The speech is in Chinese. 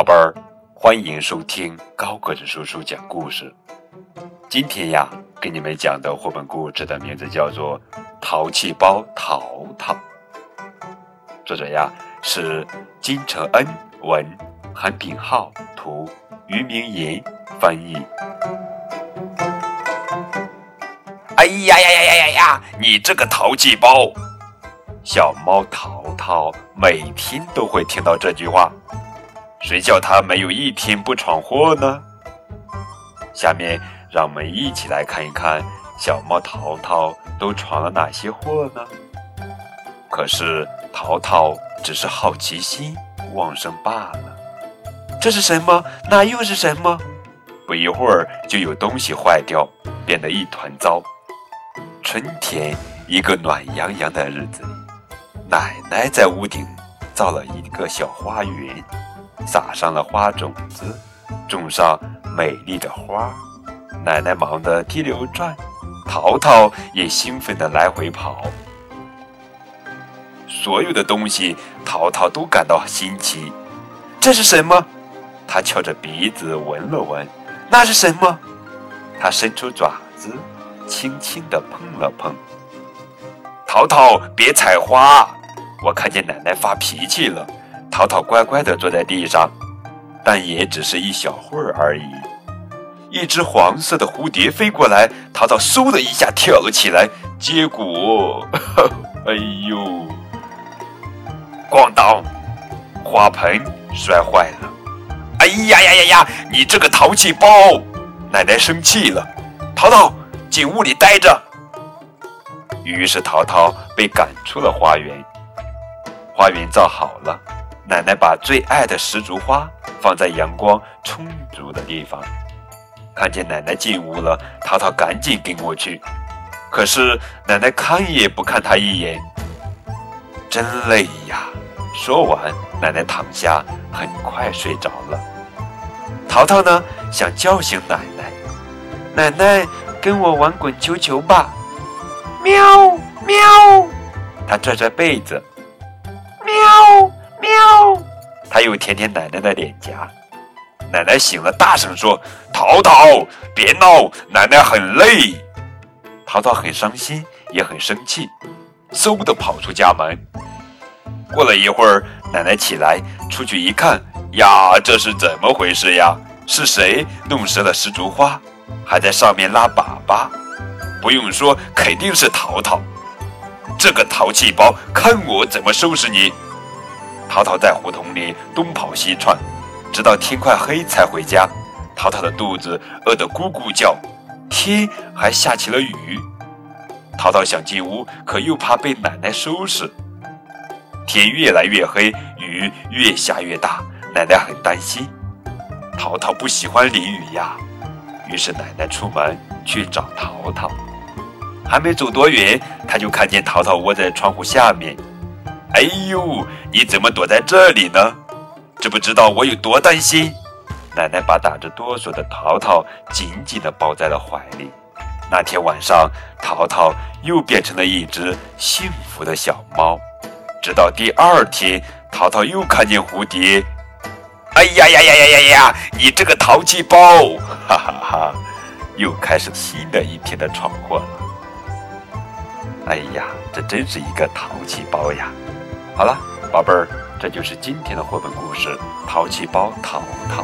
宝贝儿，欢迎收听高个子叔叔讲故事。今天呀，给你们讲的绘本故事的名字叫做《淘气包淘淘》，作者呀是金承恩文，韩炳浩图，于明言翻译。哎呀呀呀呀呀呀！你这个淘气包！小猫淘淘每天都会听到这句话。谁叫他没有一天不闯祸呢？下面让我们一起来看一看小猫淘淘都闯了哪些祸呢？可是淘淘只是好奇心旺盛罢了。这是什么？那又是什么？不一会儿就有东西坏掉，变得一团糟。春天一个暖洋洋的日子里，奶奶在屋顶造了一个小花园。撒上了花种子，种上美丽的花。奶奶忙得滴溜转，淘淘也兴奋地来回跑。所有的东西，淘淘都感到新奇。这是什么？他翘着鼻子闻了闻。那是什么？他伸出爪子，轻轻地碰了碰。淘淘，别采花！我看见奶奶发脾气了。淘淘乖乖地坐在地上，但也只是一小会儿而已。一只黄色的蝴蝶飞过来，淘淘嗖的一下跳了起来，结果，哎呦！咣当，花盆摔坏了。哎呀呀呀呀！你这个淘气包！奶奶生气了。淘淘，进屋里待着。于是淘淘被赶出了花园。花园造好了。奶奶把最爱的石竹花放在阳光充足的地方。看见奶奶进屋了，淘淘赶紧跟过去。可是奶奶看也不看他一眼。真累呀！说完，奶奶躺下，很快睡着了。淘淘呢，想叫醒奶奶。奶奶，跟我玩滚球球吧。喵喵！他拽拽被子。他又舔舔奶奶的脸颊。奶奶醒了，大声说：“淘淘，别闹，奶奶很累。”淘淘很伤心，也很生气，嗖的跑出家门。过了一会儿，奶奶起来，出去一看，呀，这是怎么回事呀？是谁弄湿了石竹花，还在上面拉粑粑？不用说，肯定是淘淘。这个淘气包，看我怎么收拾你！淘淘在胡同里东跑西窜，直到天快黑才回家。淘淘的肚子饿得咕咕叫，天还下起了雨。淘淘想进屋，可又怕被奶奶收拾。天越来越黑，雨越下越大，奶奶很担心。淘淘不喜欢淋雨呀，于是奶奶出门去找淘淘。还没走多远，他就看见淘淘窝在窗户下面。哎呦，你怎么躲在这里呢？知不知道我有多担心？奶奶把打着哆嗦的淘淘紧紧地抱在了怀里。那天晚上，淘淘又变成了一只幸福的小猫。直到第二天，淘淘又看见蝴蝶。哎呀呀呀呀呀呀！你这个淘气包！哈哈哈，又开始新的一天的闯祸了。哎呀，这真是一个淘气包呀！好了，宝贝儿，这就是今天的绘本故事《淘气包淘淘》。